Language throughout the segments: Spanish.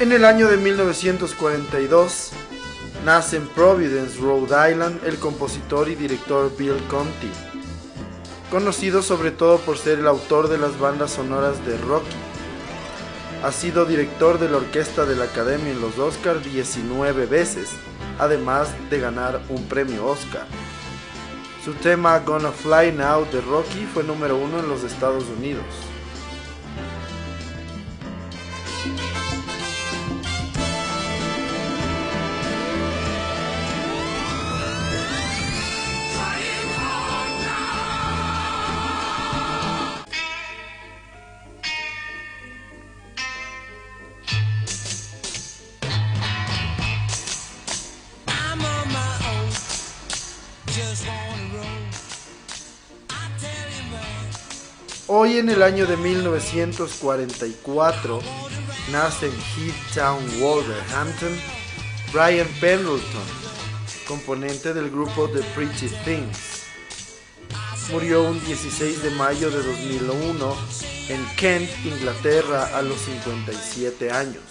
En el año de 1942 nace en Providence, Rhode Island, el compositor y director Bill Conti, conocido sobre todo por ser el autor de las bandas sonoras de Rocky. Ha sido director de la orquesta de la Academia en los Oscars 19 veces, además de ganar un premio Oscar. Su tema Gonna Fly Now de Rocky fue número uno en los Estados Unidos. Hoy en el año de 1944 nace en Heathtown, Wolverhampton, Brian Pendleton, componente del grupo The Pretty Things. Murió un 16 de mayo de 2001 en Kent, Inglaterra, a los 57 años.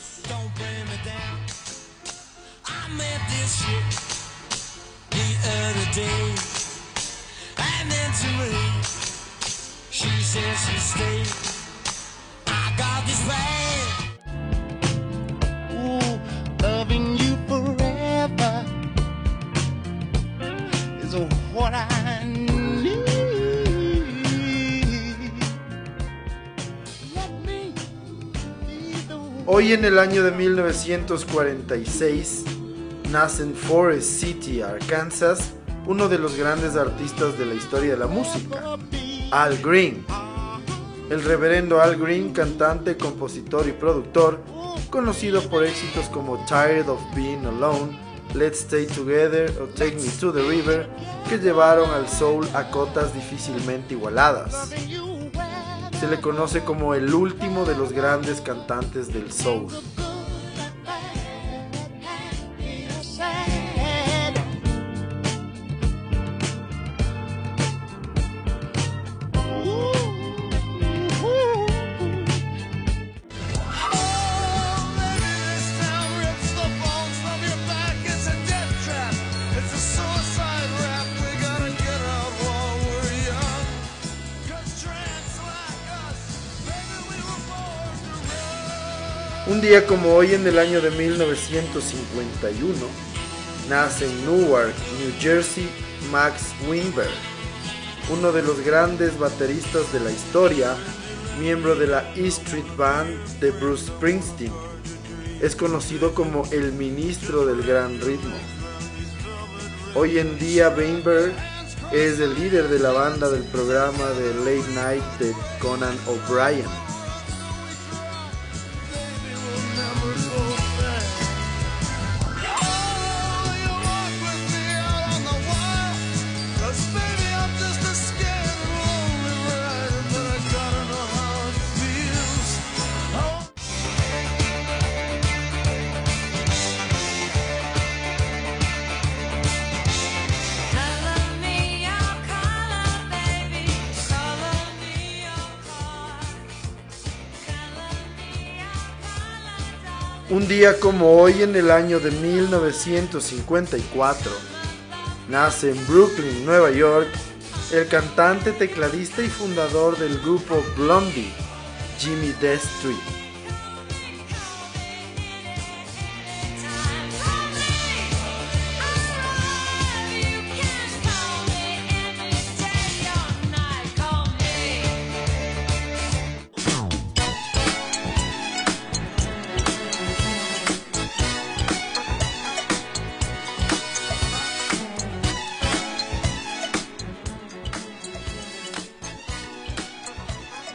Hoy en el año de 1946 nace en Forest City, Arkansas, uno de los grandes artistas de la historia de la música, Al Green. El reverendo Al Green, cantante, compositor y productor, conocido por éxitos como Tired of Being Alone, Let's Stay Together o Take Me to the River, que llevaron al soul a cotas difícilmente igualadas. Se le conoce como el último de los grandes cantantes del soul. Como hoy en el año de 1951, nace en Newark, New Jersey, Max Weinberg, uno de los grandes bateristas de la historia, miembro de la E Street Band de Bruce Springsteen. Es conocido como el ministro del gran ritmo. Hoy en día Weinberg es el líder de la banda del programa de Late Night de Conan O'Brien. Un día como hoy en el año de 1954, nace en Brooklyn, Nueva York, el cantante, tecladista y fundador del grupo Blondie, Jimmy Destry.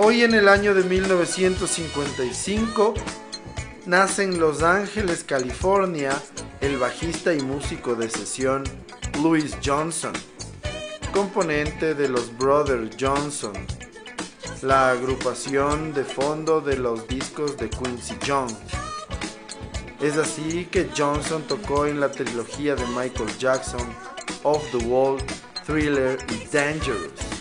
Hoy en el año de 1955 nace en Los Ángeles, California, el bajista y músico de sesión Louis Johnson, componente de los Brothers Johnson, la agrupación de fondo de los discos de Quincy Jones. Es así que Johnson tocó en la trilogía de Michael Jackson, Off the Wall, Thriller y Dangerous.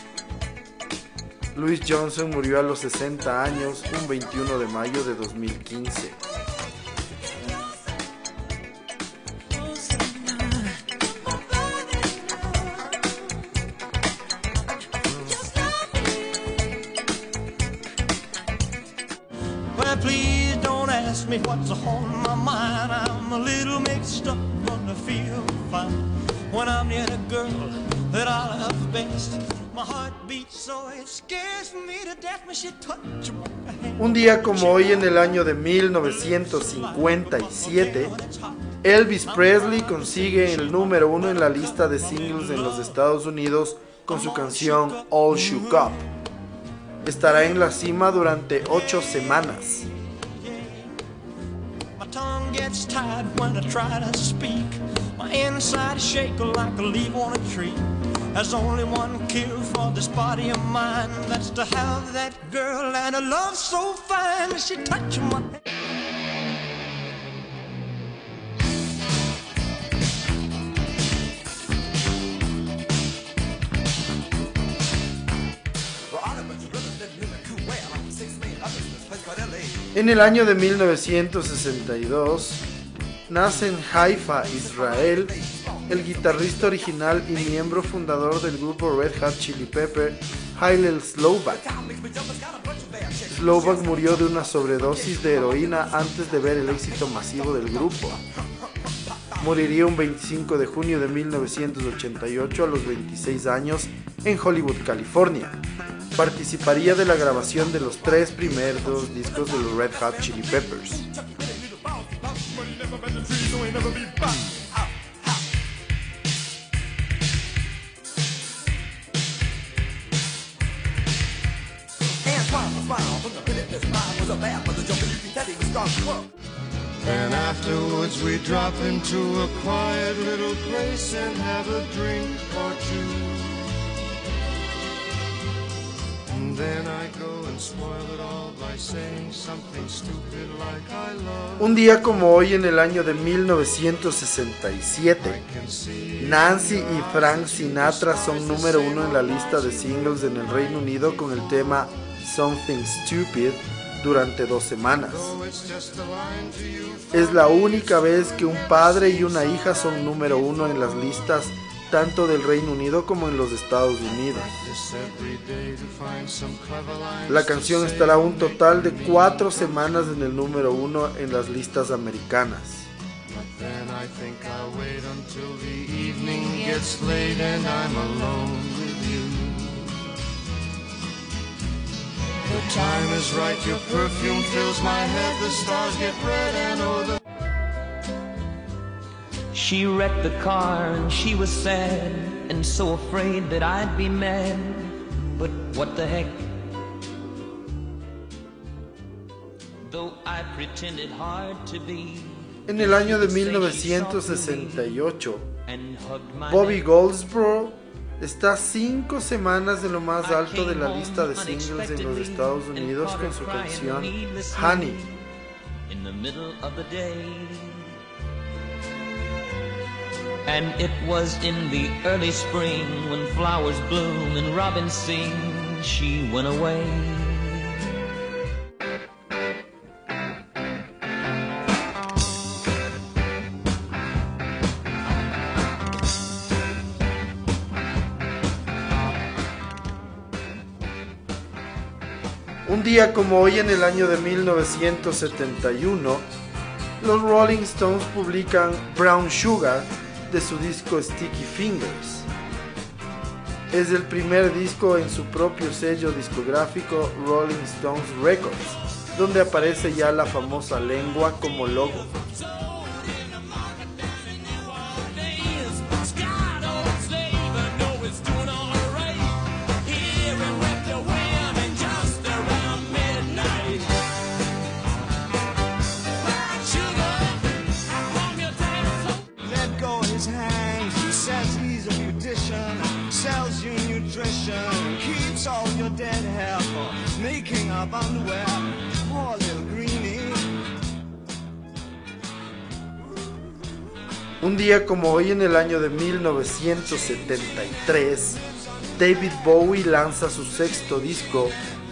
Louis Johnson murió a los 60 años un 21 de mayo de 2015. Un día como hoy en el año de 1957, Elvis Presley consigue el número uno en la lista de singles en los Estados Unidos con su canción All Shook Up. Estará en la cima durante ocho semanas. There's only one cure for this body of mine. That's to have that girl and a love so fine. She touch my En el año de 1962 nace en Haifa, Israel, el guitarrista original y miembro fundador del grupo Red Hot Chili Pepper, Hillel Slovak. Slovak murió de una sobredosis de heroína antes de ver el éxito masivo del grupo. Moriría un 25 de junio de 1988 a los 26 años en Hollywood, California participaría de la grabación de los tres primeros discos de los Red Hot Chili Peppers. And afterwards we drop into a quiet little place and have a drink or two. Un día como hoy en el año de 1967, Nancy y Frank Sinatra son número uno en la lista de singles en el Reino Unido con el tema Something Stupid durante dos semanas. Es la única vez que un padre y una hija son número uno en las listas tanto del Reino Unido como en los Estados Unidos. La canción estará un total de cuatro semanas en el número uno en las listas americanas. She wrecked the car and she was sad and so afraid that I'd be mad. But what the heck? Though I pretended hard to be. En el año de 1968, Bobby Goldsboro está cinco semanas de lo más alto de la lista de singles en los Estados Unidos con su canción Honey. And it was in the early spring when flowers bloom and robins sing, she went away. Un día como hoy en el año de 1971, los Rolling Stones publican Brown Sugar de su disco Sticky Fingers. Es el primer disco en su propio sello discográfico Rolling Stones Records, donde aparece ya la famosa lengua como logo. He says he's a sells you nutrition, keeps all your dead making up Un día como hoy en el año de 1973, David Bowie lanza su sexto disco,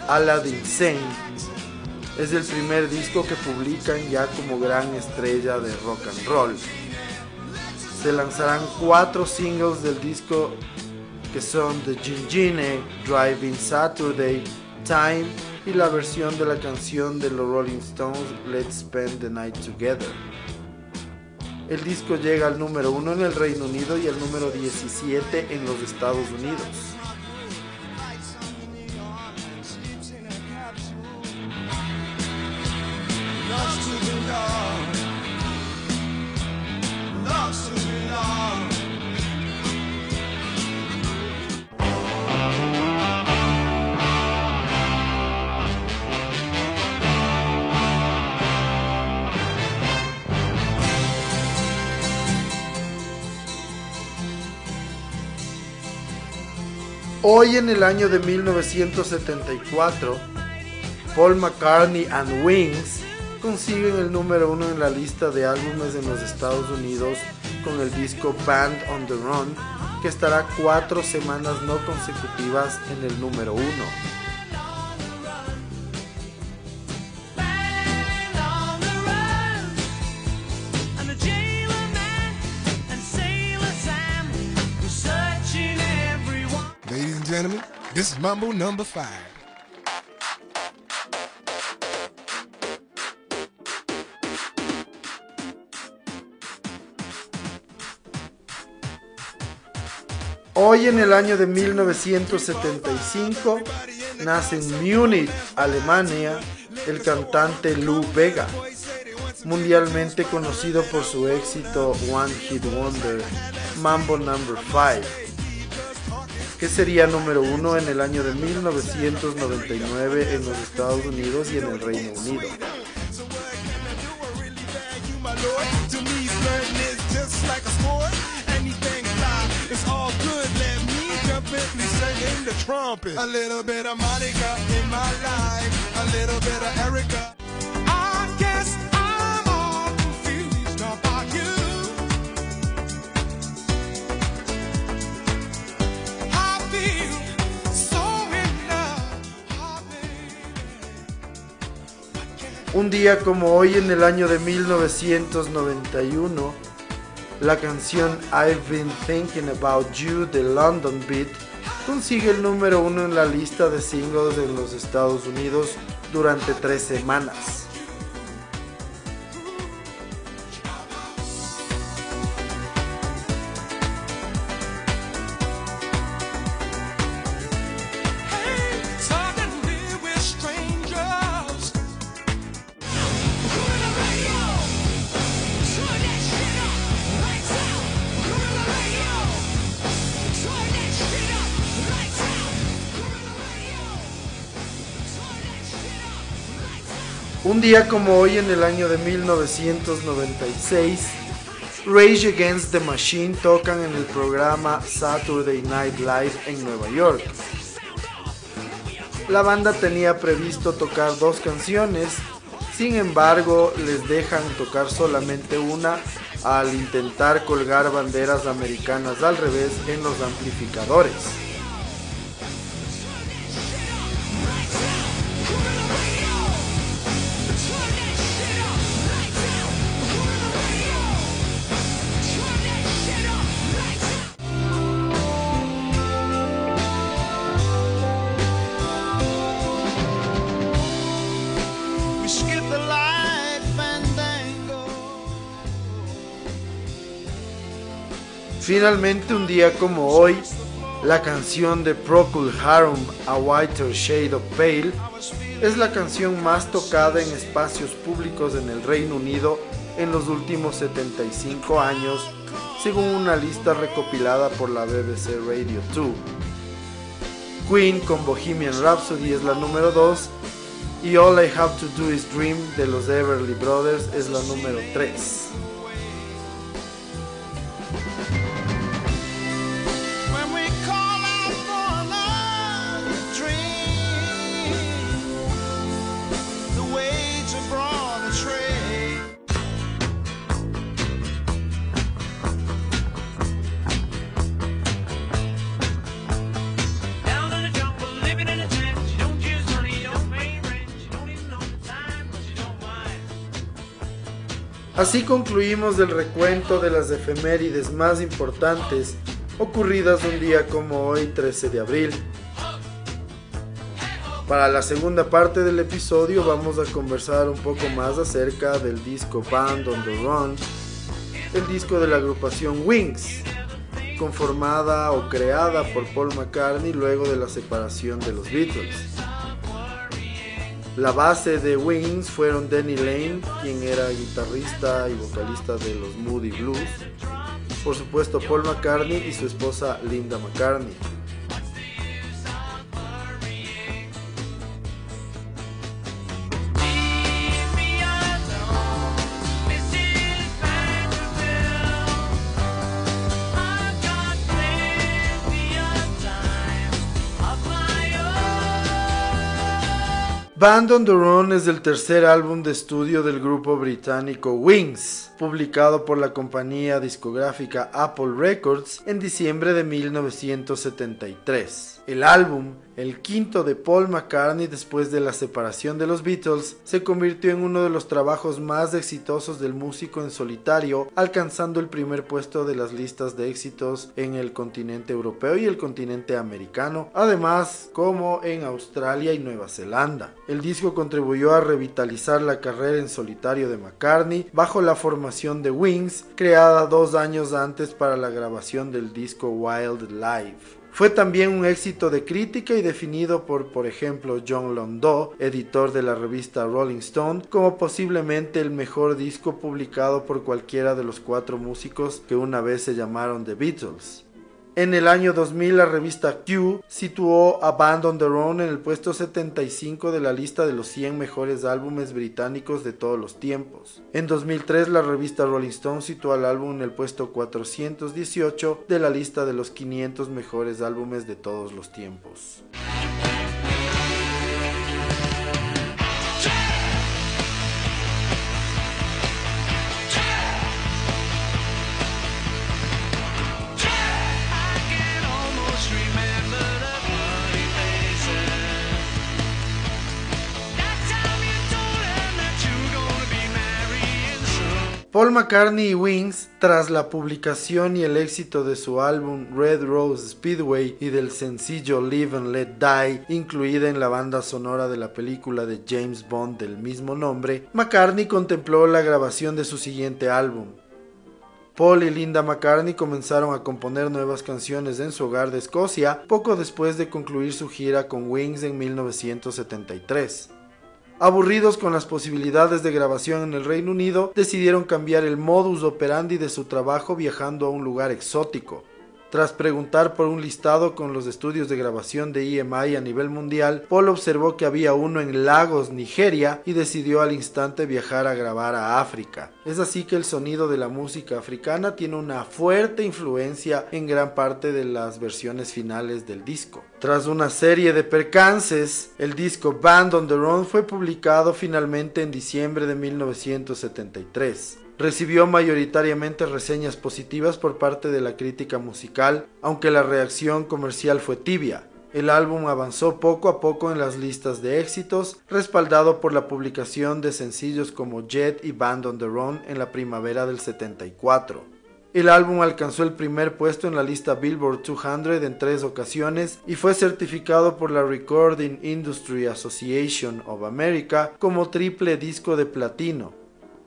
Aladdin Sane. Es el primer disco que publican ya como gran estrella de rock and roll. Se lanzarán cuatro singles del disco que son The Gingine, Driving Saturday, Time y la versión de la canción de los Rolling Stones Let's Spend the Night Together. El disco llega al número 1 en el Reino Unido y al número 17 en los Estados Unidos. Hoy en el año de 1974, Paul McCartney and Wings consiguen el número uno en la lista de álbumes en los Estados Unidos con el disco Band on the Run, que estará cuatro semanas no consecutivas en el número uno. Mambo number five. Hoy en el año de 1975 nace en Múnich, Alemania, el cantante Lou Vega, mundialmente conocido por su éxito One Hit Wonder, Mambo Number 5 que sería número uno en el año de 1999 en los Estados Unidos y en el Reino Unido. Un día como hoy en el año de 1991, la canción I've Been Thinking About You de London Beat consigue el número uno en la lista de singles en los Estados Unidos durante tres semanas. Un día como hoy en el año de 1996, Rage Against the Machine tocan en el programa Saturday Night Live en Nueva York. La banda tenía previsto tocar dos canciones, sin embargo les dejan tocar solamente una al intentar colgar banderas americanas al revés en los amplificadores. Finalmente, un día como hoy, la canción de Procol Harum, A Whiter Shade of Pale, es la canción más tocada en espacios públicos en el Reino Unido en los últimos 75 años, según una lista recopilada por la BBC Radio 2. Queen con Bohemian Rhapsody es la número 2 y All I Have to Do Is Dream de los Everly Brothers es la número 3. Así concluimos el recuento de las efemérides más importantes ocurridas un día como hoy 13 de abril. Para la segunda parte del episodio vamos a conversar un poco más acerca del disco Band on the Run, el disco de la agrupación Wings, conformada o creada por Paul McCartney luego de la separación de los Beatles. La base de Wings fueron Danny Lane, quien era guitarrista y vocalista de los Moody Blues, por supuesto Paul McCartney y su esposa Linda McCartney. Band on the Run es el tercer álbum de estudio del grupo británico Wings, publicado por la compañía discográfica Apple Records en diciembre de 1973. El álbum el quinto de Paul McCartney después de la separación de los Beatles, se convirtió en uno de los trabajos más exitosos del músico en solitario, alcanzando el primer puesto de las listas de éxitos en el continente europeo y el continente americano, además como en Australia y Nueva Zelanda. El disco contribuyó a revitalizar la carrera en solitario de McCartney bajo la formación de Wings, creada dos años antes para la grabación del disco Wild Life. Fue también un éxito de crítica y definido por, por ejemplo, John Landau, editor de la revista Rolling Stone, como posiblemente el mejor disco publicado por cualquiera de los cuatro músicos que una vez se llamaron The Beatles. En el año 2000 la revista Q situó a Band on the Run en el puesto 75 de la lista de los 100 mejores álbumes británicos de todos los tiempos. En 2003 la revista Rolling Stone situó al álbum en el puesto 418 de la lista de los 500 mejores álbumes de todos los tiempos. McCartney y Wings, tras la publicación y el éxito de su álbum Red Rose Speedway y del sencillo Live and Let Die, incluida en la banda sonora de la película de James Bond del mismo nombre, McCartney contempló la grabación de su siguiente álbum. Paul y Linda McCartney comenzaron a componer nuevas canciones en su hogar de Escocia poco después de concluir su gira con Wings en 1973. Aburridos con las posibilidades de grabación en el Reino Unido, decidieron cambiar el modus operandi de su trabajo viajando a un lugar exótico. Tras preguntar por un listado con los estudios de grabación de EMI a nivel mundial, Paul observó que había uno en Lagos, Nigeria, y decidió al instante viajar a grabar a África. Es así que el sonido de la música africana tiene una fuerte influencia en gran parte de las versiones finales del disco. Tras una serie de percances, el disco Band on the Run fue publicado finalmente en diciembre de 1973 recibió mayoritariamente reseñas positivas por parte de la crítica musical, aunque la reacción comercial fue tibia. El álbum avanzó poco a poco en las listas de éxitos, respaldado por la publicación de sencillos como Jet y Band on the Run en la primavera del 74. El álbum alcanzó el primer puesto en la lista Billboard 200 en tres ocasiones y fue certificado por la Recording Industry Association of America como triple disco de platino.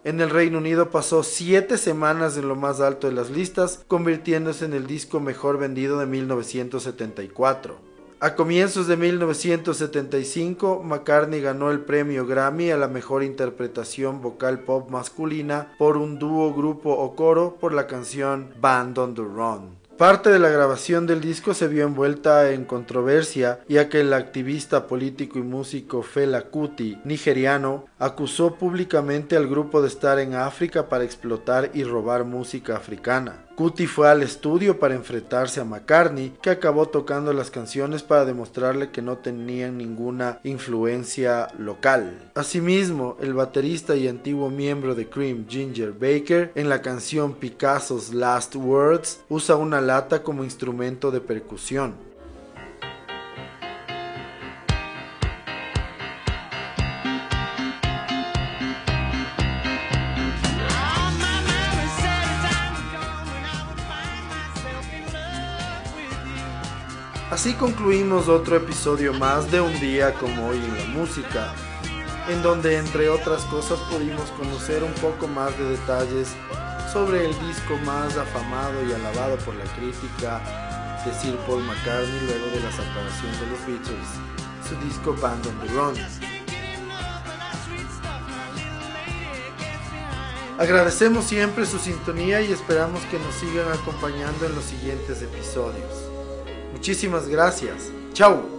En el Reino Unido pasó 7 semanas en lo más alto de las listas, convirtiéndose en el disco mejor vendido de 1974. A comienzos de 1975, McCartney ganó el premio Grammy a la mejor interpretación vocal pop masculina por un dúo, grupo o coro por la canción Band on the Run. Parte de la grabación del disco se vio envuelta en controversia, ya que el activista político y músico Fela Kuti, nigeriano, acusó públicamente al grupo de estar en África para explotar y robar música africana. Cuti fue al estudio para enfrentarse a McCartney, que acabó tocando las canciones para demostrarle que no tenían ninguna influencia local. Asimismo, el baterista y antiguo miembro de Cream, Ginger Baker, en la canción Picasso's Last Words, usa una lata como instrumento de percusión. Así concluimos otro episodio más de Un día como hoy en la música, en donde entre otras cosas pudimos conocer un poco más de detalles sobre el disco más afamado y alabado por la crítica de Sir Paul McCartney luego de la separación de los Beatles, su disco Band on the Run. Agradecemos siempre su sintonía y esperamos que nos sigan acompañando en los siguientes episodios. Muchísimas gracias. Chao.